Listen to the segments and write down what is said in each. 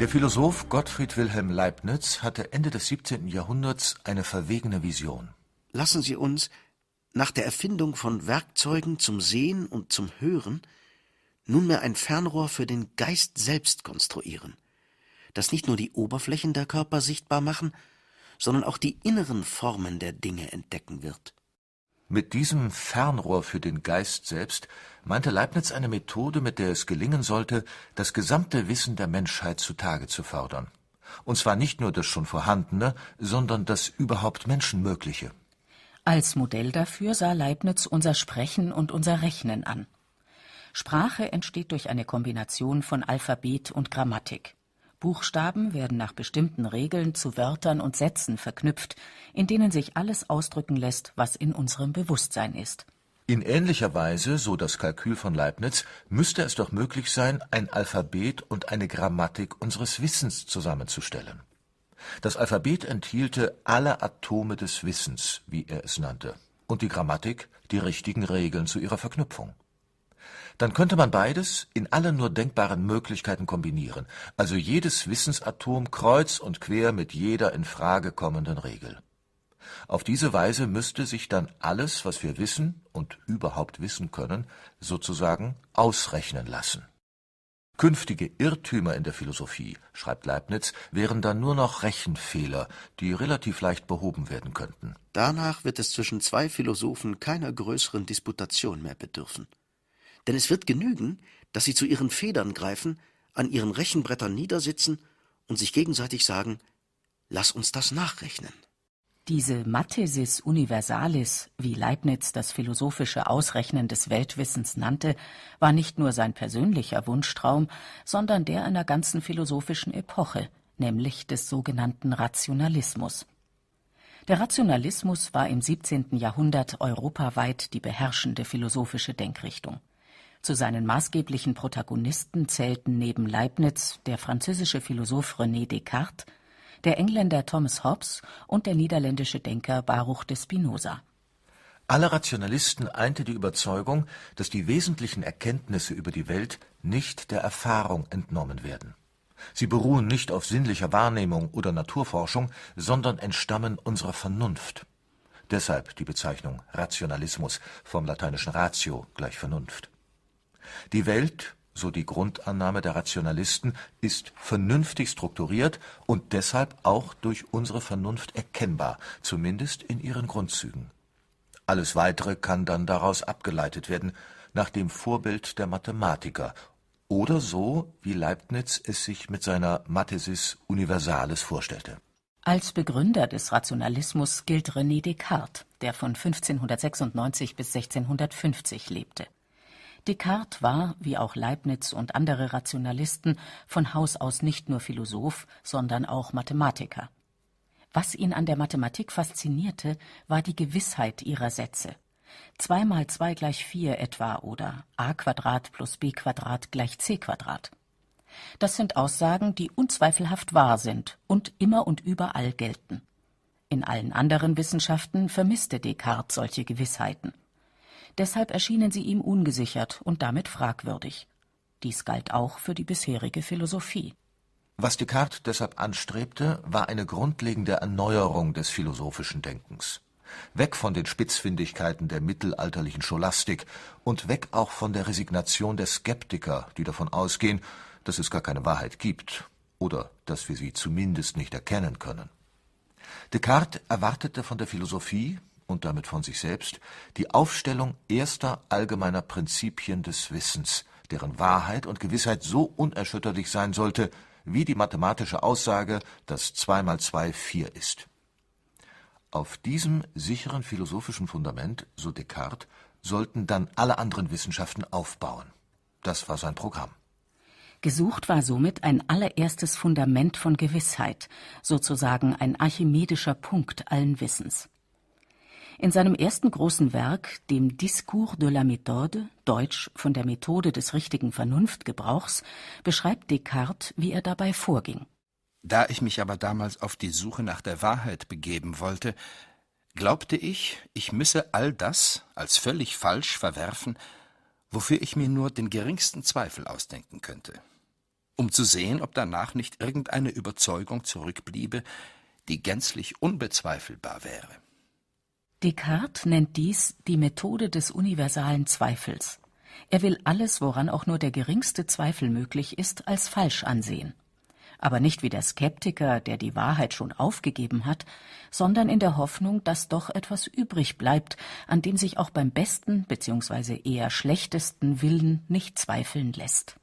Der Philosoph Gottfried Wilhelm Leibniz hatte Ende des 17. Jahrhunderts eine verwegene Vision. Lassen Sie uns nach der Erfindung von Werkzeugen zum Sehen und zum Hören nunmehr ein Fernrohr für den Geist selbst konstruieren, das nicht nur die Oberflächen der Körper sichtbar machen, sondern auch die inneren Formen der Dinge entdecken wird. Mit diesem Fernrohr für den Geist selbst meinte Leibniz eine Methode, mit der es gelingen sollte, das gesamte Wissen der Menschheit zutage zu fördern. Und zwar nicht nur das schon Vorhandene, sondern das überhaupt Menschenmögliche. Als Modell dafür sah Leibniz unser Sprechen und unser Rechnen an. Sprache entsteht durch eine Kombination von Alphabet und Grammatik. Buchstaben werden nach bestimmten Regeln zu Wörtern und Sätzen verknüpft, in denen sich alles ausdrücken lässt, was in unserem Bewusstsein ist. In ähnlicher Weise, so das Kalkül von Leibniz, müsste es doch möglich sein, ein Alphabet und eine Grammatik unseres Wissens zusammenzustellen. Das Alphabet enthielte alle Atome des Wissens, wie er es nannte, und die Grammatik die richtigen Regeln zu ihrer Verknüpfung. Dann könnte man beides in allen nur denkbaren Möglichkeiten kombinieren, also jedes Wissensatom kreuz und quer mit jeder in Frage kommenden Regel. Auf diese Weise müsste sich dann alles, was wir wissen und überhaupt wissen können, sozusagen ausrechnen lassen. Künftige Irrtümer in der Philosophie, schreibt Leibniz, wären dann nur noch Rechenfehler, die relativ leicht behoben werden könnten. Danach wird es zwischen zwei Philosophen keiner größeren Disputation mehr bedürfen. Denn es wird genügen, dass sie zu ihren Federn greifen, an ihren Rechenbrettern niedersitzen und sich gegenseitig sagen, lass uns das nachrechnen. Diese Mathesis universalis, wie Leibniz das philosophische Ausrechnen des Weltwissens nannte, war nicht nur sein persönlicher Wunschtraum, sondern der einer ganzen philosophischen Epoche, nämlich des sogenannten Rationalismus. Der Rationalismus war im 17. Jahrhundert europaweit die beherrschende philosophische Denkrichtung. Zu seinen maßgeblichen Protagonisten zählten neben Leibniz der französische Philosoph René Descartes, der Engländer Thomas Hobbes und der niederländische Denker Baruch de Spinoza. Alle Rationalisten einte die Überzeugung, dass die wesentlichen Erkenntnisse über die Welt nicht der Erfahrung entnommen werden. Sie beruhen nicht auf sinnlicher Wahrnehmung oder Naturforschung, sondern entstammen unserer Vernunft. Deshalb die Bezeichnung Rationalismus vom lateinischen Ratio gleich Vernunft. Die Welt, so die Grundannahme der Rationalisten, ist vernünftig strukturiert und deshalb auch durch unsere Vernunft erkennbar, zumindest in ihren Grundzügen. Alles Weitere kann dann daraus abgeleitet werden, nach dem Vorbild der Mathematiker oder so, wie Leibniz es sich mit seiner Mathesis Universalis vorstellte. Als Begründer des Rationalismus gilt René Descartes, der von 1596 bis 1650 lebte. Descartes war, wie auch Leibniz und andere Rationalisten, von Haus aus nicht nur Philosoph, sondern auch Mathematiker. Was ihn an der Mathematik faszinierte, war die Gewissheit ihrer Sätze. Zwei mal zwei gleich vier etwa oder a Quadrat plus b Quadrat gleich c Quadrat. Das sind Aussagen, die unzweifelhaft wahr sind und immer und überall gelten. In allen anderen Wissenschaften vermisste Descartes solche Gewissheiten. Deshalb erschienen sie ihm ungesichert und damit fragwürdig. Dies galt auch für die bisherige Philosophie. Was Descartes deshalb anstrebte, war eine grundlegende Erneuerung des philosophischen Denkens. Weg von den Spitzfindigkeiten der mittelalterlichen Scholastik und weg auch von der Resignation der Skeptiker, die davon ausgehen, dass es gar keine Wahrheit gibt oder dass wir sie zumindest nicht erkennen können. Descartes erwartete von der Philosophie, und damit von sich selbst die Aufstellung erster allgemeiner Prinzipien des Wissens, deren Wahrheit und Gewissheit so unerschütterlich sein sollte, wie die mathematische Aussage, dass zwei mal zwei vier ist. Auf diesem sicheren philosophischen Fundament, so Descartes, sollten dann alle anderen Wissenschaften aufbauen. Das war sein Programm. Gesucht war somit ein allererstes Fundament von Gewissheit, sozusagen ein archimedischer Punkt allen Wissens. In seinem ersten großen Werk, dem Discours de la Méthode, deutsch von der Methode des richtigen Vernunftgebrauchs, beschreibt Descartes, wie er dabei vorging. Da ich mich aber damals auf die Suche nach der Wahrheit begeben wollte, glaubte ich, ich müsse all das als völlig falsch verwerfen, wofür ich mir nur den geringsten Zweifel ausdenken könnte. um zu sehen, ob danach nicht irgendeine Überzeugung zurückbliebe, die gänzlich unbezweifelbar wäre. Descartes nennt dies die Methode des universalen Zweifels. Er will alles, woran auch nur der geringste Zweifel möglich ist, als falsch ansehen. Aber nicht wie der Skeptiker, der die Wahrheit schon aufgegeben hat, sondern in der Hoffnung, dass doch etwas übrig bleibt, an dem sich auch beim besten bzw. eher schlechtesten Willen nicht zweifeln lässt.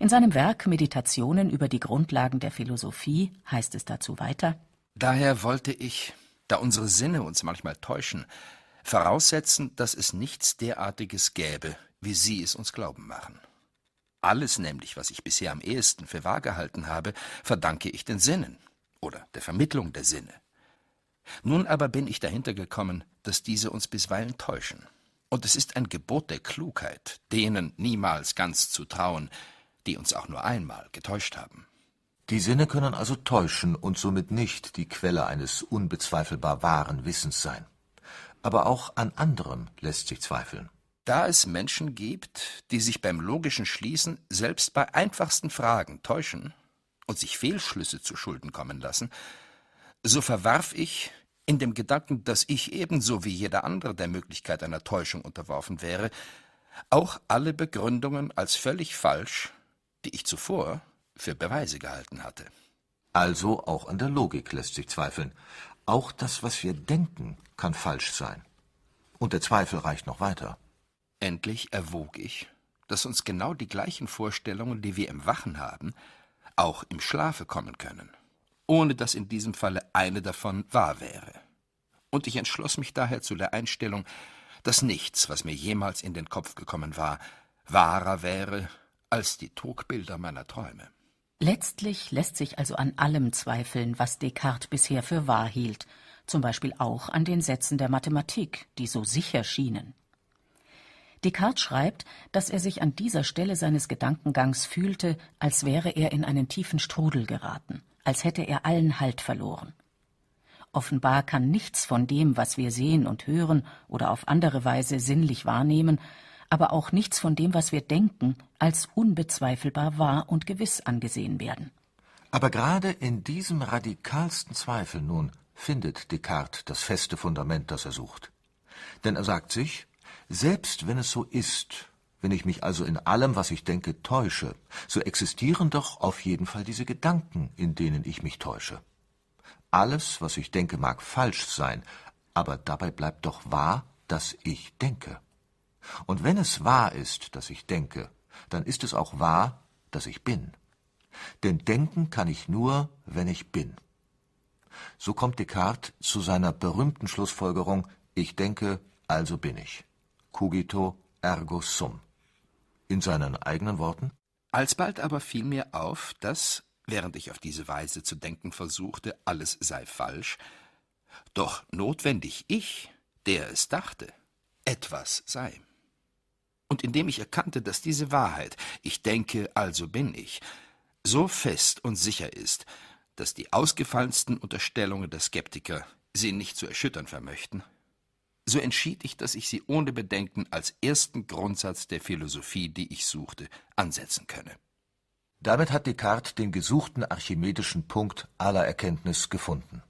In seinem Werk Meditationen über die Grundlagen der Philosophie heißt es dazu weiter Daher wollte ich, da unsere Sinne uns manchmal täuschen, voraussetzen, dass es nichts derartiges gäbe, wie Sie es uns glauben machen. Alles nämlich, was ich bisher am ehesten für wahr gehalten habe, verdanke ich den Sinnen oder der Vermittlung der Sinne. Nun aber bin ich dahinter gekommen, dass diese uns bisweilen täuschen. Und es ist ein Gebot der Klugheit, denen niemals ganz zu trauen, die uns auch nur einmal getäuscht haben. Die Sinne können also täuschen und somit nicht die Quelle eines unbezweifelbar wahren Wissens sein. Aber auch an anderem lässt sich zweifeln. Da es Menschen gibt, die sich beim logischen Schließen selbst bei einfachsten Fragen täuschen und sich Fehlschlüsse zu Schulden kommen lassen, so verwarf ich, in dem Gedanken, dass ich ebenso wie jeder andere der Möglichkeit einer Täuschung unterworfen wäre, auch alle Begründungen als völlig falsch, die ich zuvor für Beweise gehalten hatte. Also auch an der Logik lässt sich zweifeln. Auch das, was wir denken, kann falsch sein. Und der Zweifel reicht noch weiter. Endlich erwog ich, dass uns genau die gleichen Vorstellungen, die wir im Wachen haben, auch im Schlafe kommen können, ohne dass in diesem Falle eine davon wahr wäre. Und ich entschloss mich daher zu der Einstellung, dass nichts, was mir jemals in den Kopf gekommen war, wahrer wäre als die Trugbilder meiner Träume. Letztlich lässt sich also an allem zweifeln, was Descartes bisher für wahr hielt, zum Beispiel auch an den Sätzen der Mathematik, die so sicher schienen. Descartes schreibt, dass er sich an dieser Stelle seines Gedankengangs fühlte, als wäre er in einen tiefen Strudel geraten, als hätte er allen Halt verloren. Offenbar kann nichts von dem, was wir sehen und hören oder auf andere Weise sinnlich wahrnehmen, aber auch nichts von dem, was wir denken, als unbezweifelbar wahr und gewiss angesehen werden. Aber gerade in diesem radikalsten Zweifel nun findet Descartes das feste Fundament, das er sucht. Denn er sagt sich, selbst wenn es so ist, wenn ich mich also in allem, was ich denke, täusche, so existieren doch auf jeden Fall diese Gedanken, in denen ich mich täusche. Alles, was ich denke, mag falsch sein, aber dabei bleibt doch wahr, dass ich denke. Und wenn es wahr ist, dass ich denke, dann ist es auch wahr, dass ich bin. Denn denken kann ich nur, wenn ich bin. So kommt Descartes zu seiner berühmten Schlussfolgerung Ich denke, also bin ich cogito ergo sum. In seinen eigenen Worten? Alsbald aber fiel mir auf, dass, während ich auf diese Weise zu denken versuchte, alles sei falsch, doch notwendig ich, der es dachte, etwas sei. Und indem ich erkannte, dass diese Wahrheit, ich denke, also bin ich, so fest und sicher ist, dass die ausgefallensten Unterstellungen der Skeptiker sie nicht zu erschüttern vermöchten, so entschied ich, dass ich sie ohne Bedenken als ersten Grundsatz der Philosophie, die ich suchte, ansetzen könne. Damit hat Descartes den gesuchten archimedischen Punkt aller Erkenntnis gefunden.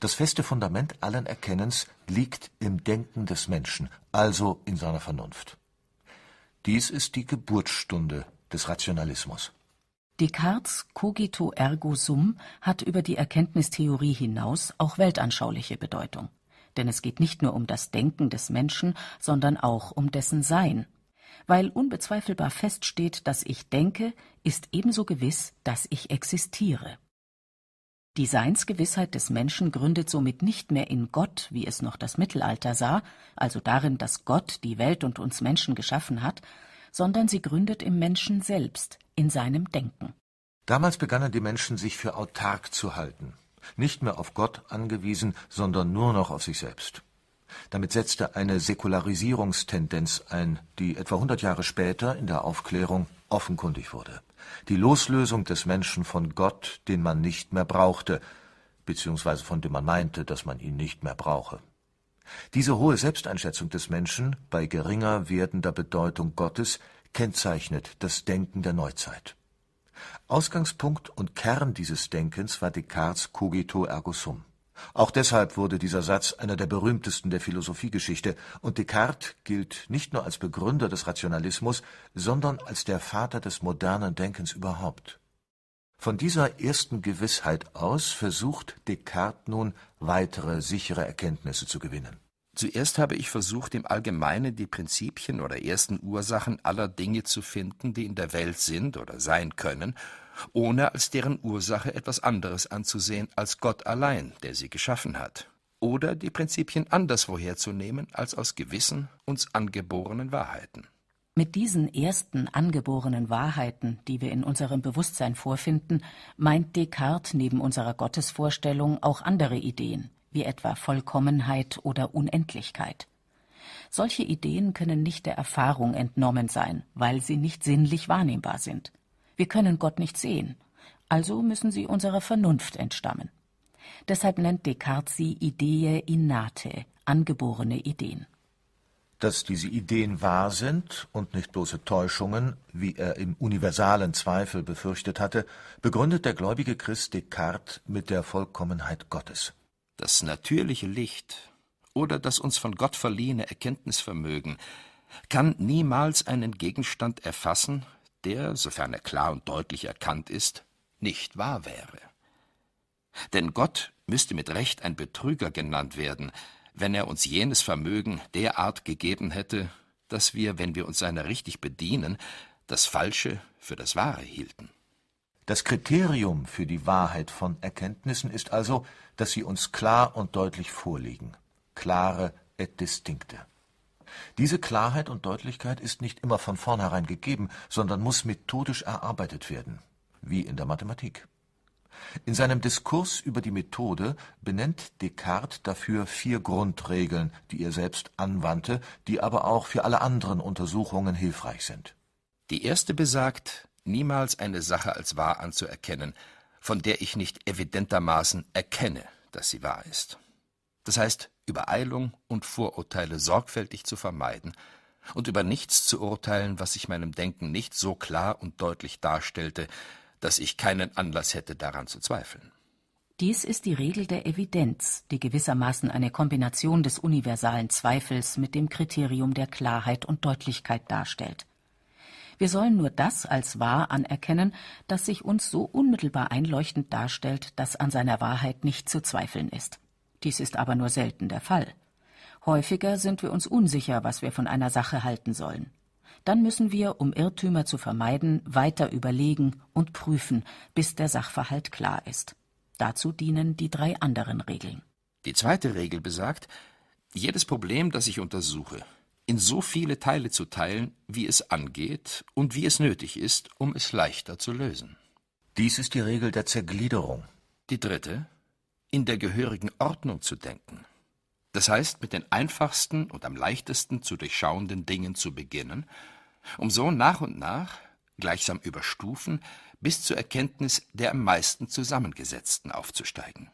Das feste Fundament allen Erkennens liegt im Denken des Menschen, also in seiner Vernunft. Dies ist die Geburtsstunde des Rationalismus. Descartes cogito ergo sum hat über die Erkenntnistheorie hinaus auch weltanschauliche Bedeutung denn es geht nicht nur um das Denken des Menschen, sondern auch um dessen Sein. Weil unbezweifelbar feststeht, dass ich denke, ist ebenso gewiss, dass ich existiere. Die Seinsgewissheit des Menschen gründet somit nicht mehr in Gott, wie es noch das Mittelalter sah, also darin, dass Gott die Welt und uns Menschen geschaffen hat, sondern sie gründet im Menschen selbst, in seinem Denken. Damals begannen die Menschen sich für autark zu halten nicht mehr auf Gott angewiesen, sondern nur noch auf sich selbst. Damit setzte eine Säkularisierungstendenz ein, die etwa hundert Jahre später in der Aufklärung offenkundig wurde. Die Loslösung des Menschen von Gott, den man nicht mehr brauchte, beziehungsweise von dem man meinte, dass man ihn nicht mehr brauche. Diese hohe Selbsteinschätzung des Menschen bei geringer werdender Bedeutung Gottes kennzeichnet das Denken der Neuzeit. Ausgangspunkt und Kern dieses Denkens war Descartes’ cogito ergo sum. Auch deshalb wurde dieser Satz einer der berühmtesten der Philosophiegeschichte, und Descartes gilt nicht nur als Begründer des Rationalismus, sondern als der Vater des modernen Denkens überhaupt. Von dieser ersten Gewissheit aus versucht Descartes nun, weitere sichere Erkenntnisse zu gewinnen. Zuerst habe ich versucht, im Allgemeinen die Prinzipien oder ersten Ursachen aller Dinge zu finden, die in der Welt sind oder sein können, ohne als deren Ursache etwas anderes anzusehen als Gott allein, der sie geschaffen hat, oder die Prinzipien anderswoher zu nehmen als aus gewissen uns angeborenen Wahrheiten. Mit diesen ersten angeborenen Wahrheiten, die wir in unserem Bewusstsein vorfinden, meint Descartes neben unserer Gottesvorstellung auch andere Ideen, wie etwa Vollkommenheit oder Unendlichkeit. Solche Ideen können nicht der Erfahrung entnommen sein, weil sie nicht sinnlich wahrnehmbar sind. Wir können Gott nicht sehen, also müssen sie unserer Vernunft entstammen. Deshalb nennt Descartes sie Idee innate, angeborene Ideen. Dass diese Ideen wahr sind und nicht bloße Täuschungen, wie er im universalen Zweifel befürchtet hatte, begründet der gläubige Christ Descartes mit der Vollkommenheit Gottes. Das natürliche Licht oder das uns von Gott verliehene Erkenntnisvermögen kann niemals einen Gegenstand erfassen, der, sofern er klar und deutlich erkannt ist, nicht wahr wäre. Denn Gott müsste mit Recht ein Betrüger genannt werden, wenn er uns jenes Vermögen derart gegeben hätte, dass wir, wenn wir uns seiner richtig bedienen, das Falsche für das Wahre hielten. Das Kriterium für die Wahrheit von Erkenntnissen ist also, dass sie uns klar und deutlich vorliegen, klare et distinkte. Diese Klarheit und Deutlichkeit ist nicht immer von vornherein gegeben, sondern muss methodisch erarbeitet werden, wie in der Mathematik. In seinem Diskurs über die Methode benennt Descartes dafür vier Grundregeln, die er selbst anwandte, die aber auch für alle anderen Untersuchungen hilfreich sind. Die erste besagt, niemals eine Sache als wahr anzuerkennen, von der ich nicht evidentermaßen erkenne, dass sie wahr ist. Das heißt, Übereilung und Vorurteile sorgfältig zu vermeiden und über nichts zu urteilen, was sich meinem Denken nicht so klar und deutlich darstellte, dass ich keinen Anlass hätte, daran zu zweifeln. Dies ist die Regel der Evidenz, die gewissermaßen eine Kombination des universalen Zweifels mit dem Kriterium der Klarheit und Deutlichkeit darstellt. Wir sollen nur das als wahr anerkennen, das sich uns so unmittelbar einleuchtend darstellt, dass an seiner Wahrheit nicht zu zweifeln ist. Dies ist aber nur selten der Fall. Häufiger sind wir uns unsicher, was wir von einer Sache halten sollen. Dann müssen wir, um Irrtümer zu vermeiden, weiter überlegen und prüfen, bis der Sachverhalt klar ist. Dazu dienen die drei anderen Regeln. Die zweite Regel besagt, jedes Problem, das ich untersuche, in so viele Teile zu teilen, wie es angeht und wie es nötig ist, um es leichter zu lösen. Dies ist die Regel der Zergliederung. Die dritte, in der gehörigen Ordnung zu denken. Das heißt, mit den einfachsten und am leichtesten zu durchschauenden Dingen zu beginnen, um so nach und nach, gleichsam über Stufen, bis zur Erkenntnis der am meisten zusammengesetzten aufzusteigen.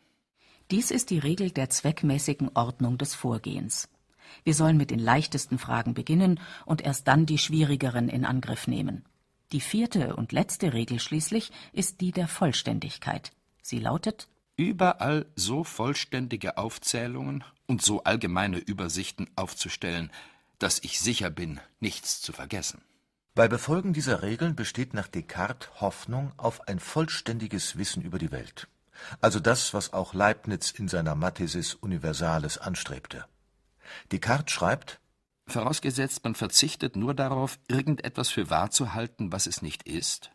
Dies ist die Regel der zweckmäßigen Ordnung des Vorgehens. Wir sollen mit den leichtesten Fragen beginnen und erst dann die schwierigeren in Angriff nehmen. Die vierte und letzte Regel schließlich ist die der Vollständigkeit. Sie lautet überall so vollständige Aufzählungen und so allgemeine Übersichten aufzustellen, dass ich sicher bin, nichts zu vergessen. Bei Befolgen dieser Regeln besteht nach Descartes Hoffnung auf ein vollständiges Wissen über die Welt, also das, was auch Leibniz in seiner Mathesis Universalis anstrebte. Descartes schreibt Vorausgesetzt, man verzichtet nur darauf, irgendetwas für wahr zu halten, was es nicht ist,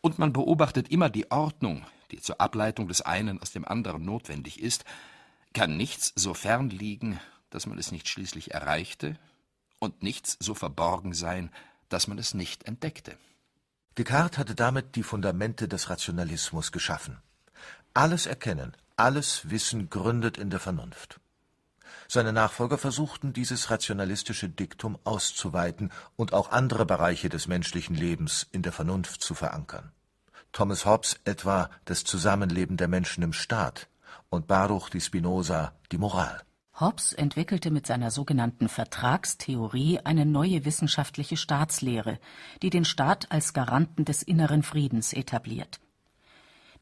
und man beobachtet immer die Ordnung, die zur Ableitung des einen aus dem anderen notwendig ist, kann nichts so fern liegen, dass man es nicht schließlich erreichte, und nichts so verborgen sein, dass man es nicht entdeckte. Descartes hatte damit die Fundamente des Rationalismus geschaffen. Alles Erkennen, alles Wissen gründet in der Vernunft. Seine Nachfolger versuchten, dieses rationalistische Diktum auszuweiten und auch andere Bereiche des menschlichen Lebens in der Vernunft zu verankern. Thomas Hobbes etwa das Zusammenleben der Menschen im Staat und Baruch di Spinoza die Moral. Hobbes entwickelte mit seiner sogenannten Vertragstheorie eine neue wissenschaftliche Staatslehre, die den Staat als Garanten des inneren Friedens etabliert.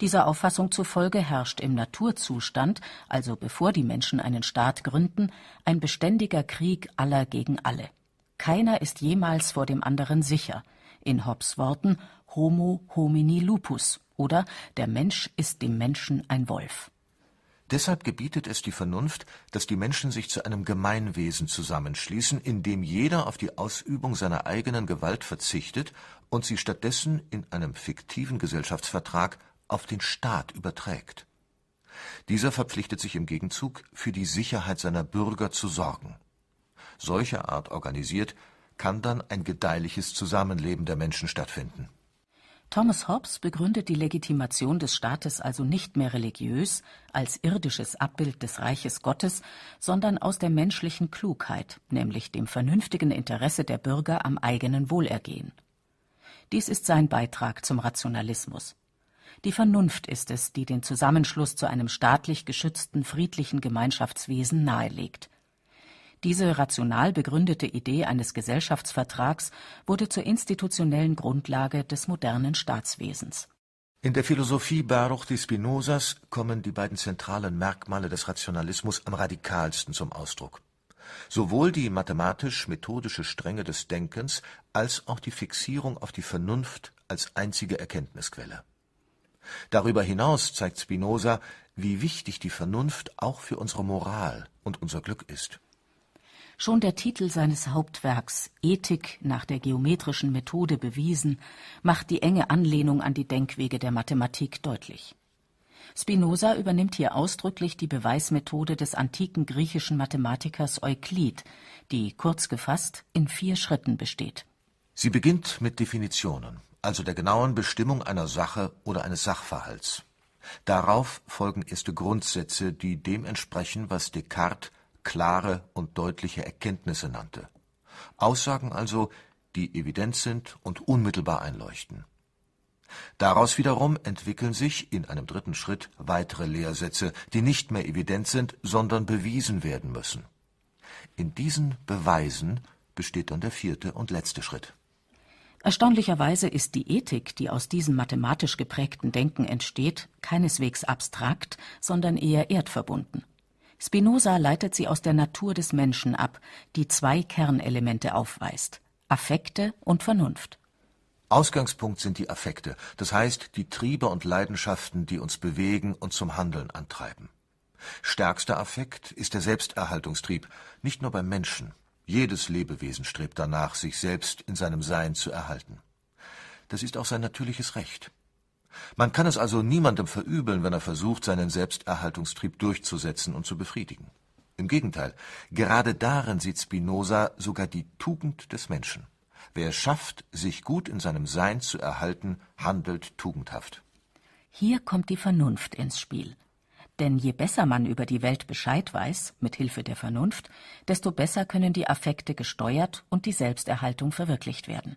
Dieser Auffassung zufolge herrscht im Naturzustand, also bevor die Menschen einen Staat gründen, ein beständiger Krieg aller gegen alle. Keiner ist jemals vor dem anderen sicher. In Hobbes Worten Homo homini lupus oder der Mensch ist dem Menschen ein Wolf. Deshalb gebietet es die Vernunft, dass die Menschen sich zu einem Gemeinwesen zusammenschließen, in dem jeder auf die Ausübung seiner eigenen Gewalt verzichtet und sie stattdessen in einem fiktiven Gesellschaftsvertrag auf den Staat überträgt. Dieser verpflichtet sich im Gegenzug, für die Sicherheit seiner Bürger zu sorgen. Solcher Art organisiert, kann dann ein gedeihliches Zusammenleben der Menschen stattfinden. Thomas Hobbes begründet die Legitimation des Staates also nicht mehr religiös als irdisches Abbild des Reiches Gottes, sondern aus der menschlichen Klugheit, nämlich dem vernünftigen Interesse der Bürger am eigenen Wohlergehen. Dies ist sein Beitrag zum Rationalismus. Die Vernunft ist es, die den Zusammenschluss zu einem staatlich geschützten friedlichen Gemeinschaftswesen nahelegt. Diese rational begründete Idee eines Gesellschaftsvertrags wurde zur institutionellen Grundlage des modernen Staatswesens. In der Philosophie Baruch de Spinozas kommen die beiden zentralen Merkmale des Rationalismus am radikalsten zum Ausdruck. Sowohl die mathematisch-methodische Strenge des Denkens als auch die Fixierung auf die Vernunft als einzige Erkenntnisquelle. Darüber hinaus zeigt Spinoza, wie wichtig die Vernunft auch für unsere Moral und unser Glück ist. Schon der Titel seines Hauptwerks Ethik nach der geometrischen Methode bewiesen macht die enge Anlehnung an die Denkwege der Mathematik deutlich. Spinoza übernimmt hier ausdrücklich die Beweismethode des antiken griechischen Mathematikers Euklid, die kurz gefasst in vier Schritten besteht. Sie beginnt mit Definitionen, also der genauen Bestimmung einer Sache oder eines Sachverhalts. Darauf folgen erste Grundsätze, die dem entsprechen, was Descartes klare und deutliche Erkenntnisse nannte. Aussagen also, die evident sind und unmittelbar einleuchten. Daraus wiederum entwickeln sich in einem dritten Schritt weitere Lehrsätze, die nicht mehr evident sind, sondern bewiesen werden müssen. In diesen Beweisen besteht dann der vierte und letzte Schritt. Erstaunlicherweise ist die Ethik, die aus diesem mathematisch geprägten Denken entsteht, keineswegs abstrakt, sondern eher erdverbunden. Spinoza leitet sie aus der Natur des Menschen ab, die zwei Kernelemente aufweist Affekte und Vernunft. Ausgangspunkt sind die Affekte, das heißt die Triebe und Leidenschaften, die uns bewegen und zum Handeln antreiben. Stärkster Affekt ist der Selbsterhaltungstrieb, nicht nur beim Menschen. Jedes Lebewesen strebt danach, sich selbst in seinem Sein zu erhalten. Das ist auch sein natürliches Recht. Man kann es also niemandem verübeln, wenn er versucht, seinen Selbsterhaltungstrieb durchzusetzen und zu befriedigen. Im Gegenteil, gerade darin sieht Spinoza sogar die Tugend des Menschen. Wer es schafft, sich gut in seinem Sein zu erhalten, handelt tugendhaft. Hier kommt die Vernunft ins Spiel. Denn je besser man über die Welt Bescheid weiß, mit Hilfe der Vernunft, desto besser können die Affekte gesteuert und die Selbsterhaltung verwirklicht werden.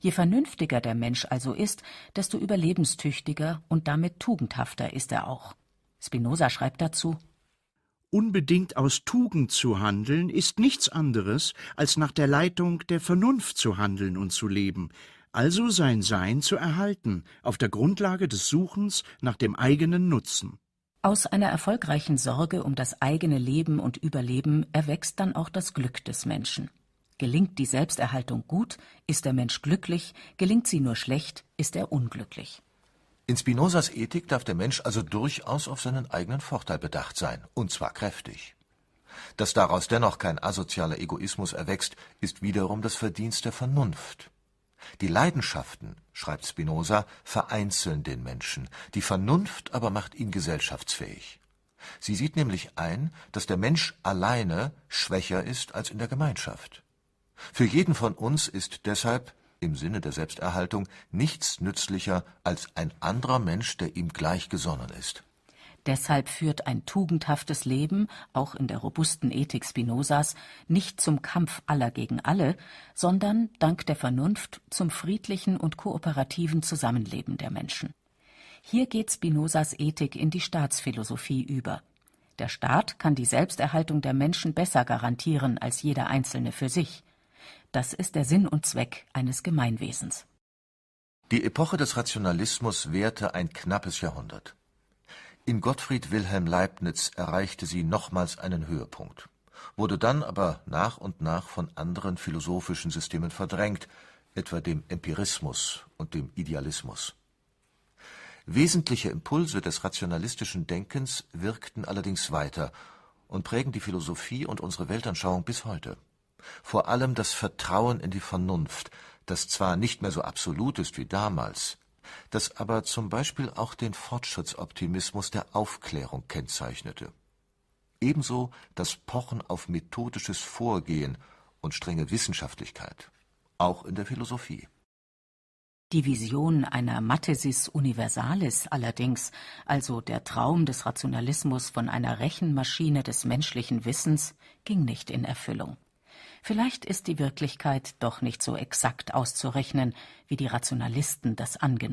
Je vernünftiger der Mensch also ist, desto überlebenstüchtiger und damit tugendhafter ist er auch. Spinoza schreibt dazu Unbedingt aus Tugend zu handeln ist nichts anderes, als nach der Leitung der Vernunft zu handeln und zu leben, also sein Sein zu erhalten, auf der Grundlage des Suchens nach dem eigenen Nutzen. Aus einer erfolgreichen Sorge um das eigene Leben und Überleben erwächst dann auch das Glück des Menschen. Gelingt die Selbsterhaltung gut, ist der Mensch glücklich, gelingt sie nur schlecht, ist er unglücklich. In Spinozas Ethik darf der Mensch also durchaus auf seinen eigenen Vorteil bedacht sein, und zwar kräftig. Dass daraus dennoch kein asozialer Egoismus erwächst, ist wiederum das Verdienst der Vernunft. Die Leidenschaften, schreibt Spinoza, vereinzeln den Menschen, die Vernunft aber macht ihn gesellschaftsfähig. Sie sieht nämlich ein, dass der Mensch alleine schwächer ist als in der Gemeinschaft. Für jeden von uns ist deshalb im Sinne der Selbsterhaltung nichts nützlicher als ein anderer Mensch, der ihm gleichgesonnen ist. Deshalb führt ein tugendhaftes Leben, auch in der robusten Ethik Spinozas, nicht zum Kampf aller gegen alle, sondern dank der Vernunft zum friedlichen und kooperativen Zusammenleben der Menschen. Hier geht Spinozas Ethik in die Staatsphilosophie über. Der Staat kann die Selbsterhaltung der Menschen besser garantieren als jeder Einzelne für sich. Das ist der Sinn und Zweck eines Gemeinwesens. Die Epoche des Rationalismus währte ein knappes Jahrhundert. In Gottfried Wilhelm Leibniz erreichte sie nochmals einen Höhepunkt, wurde dann aber nach und nach von anderen philosophischen Systemen verdrängt, etwa dem Empirismus und dem Idealismus. Wesentliche Impulse des rationalistischen Denkens wirkten allerdings weiter und prägen die Philosophie und unsere Weltanschauung bis heute. Vor allem das Vertrauen in die Vernunft, das zwar nicht mehr so absolut ist wie damals, das aber zum Beispiel auch den Fortschrittsoptimismus der Aufklärung kennzeichnete. Ebenso das Pochen auf methodisches Vorgehen und strenge Wissenschaftlichkeit, auch in der Philosophie. Die Vision einer Mathesis universalis allerdings, also der Traum des Rationalismus von einer Rechenmaschine des menschlichen Wissens, ging nicht in Erfüllung. Vielleicht ist die Wirklichkeit doch nicht so exakt auszurechnen, wie die Rationalisten das angenommen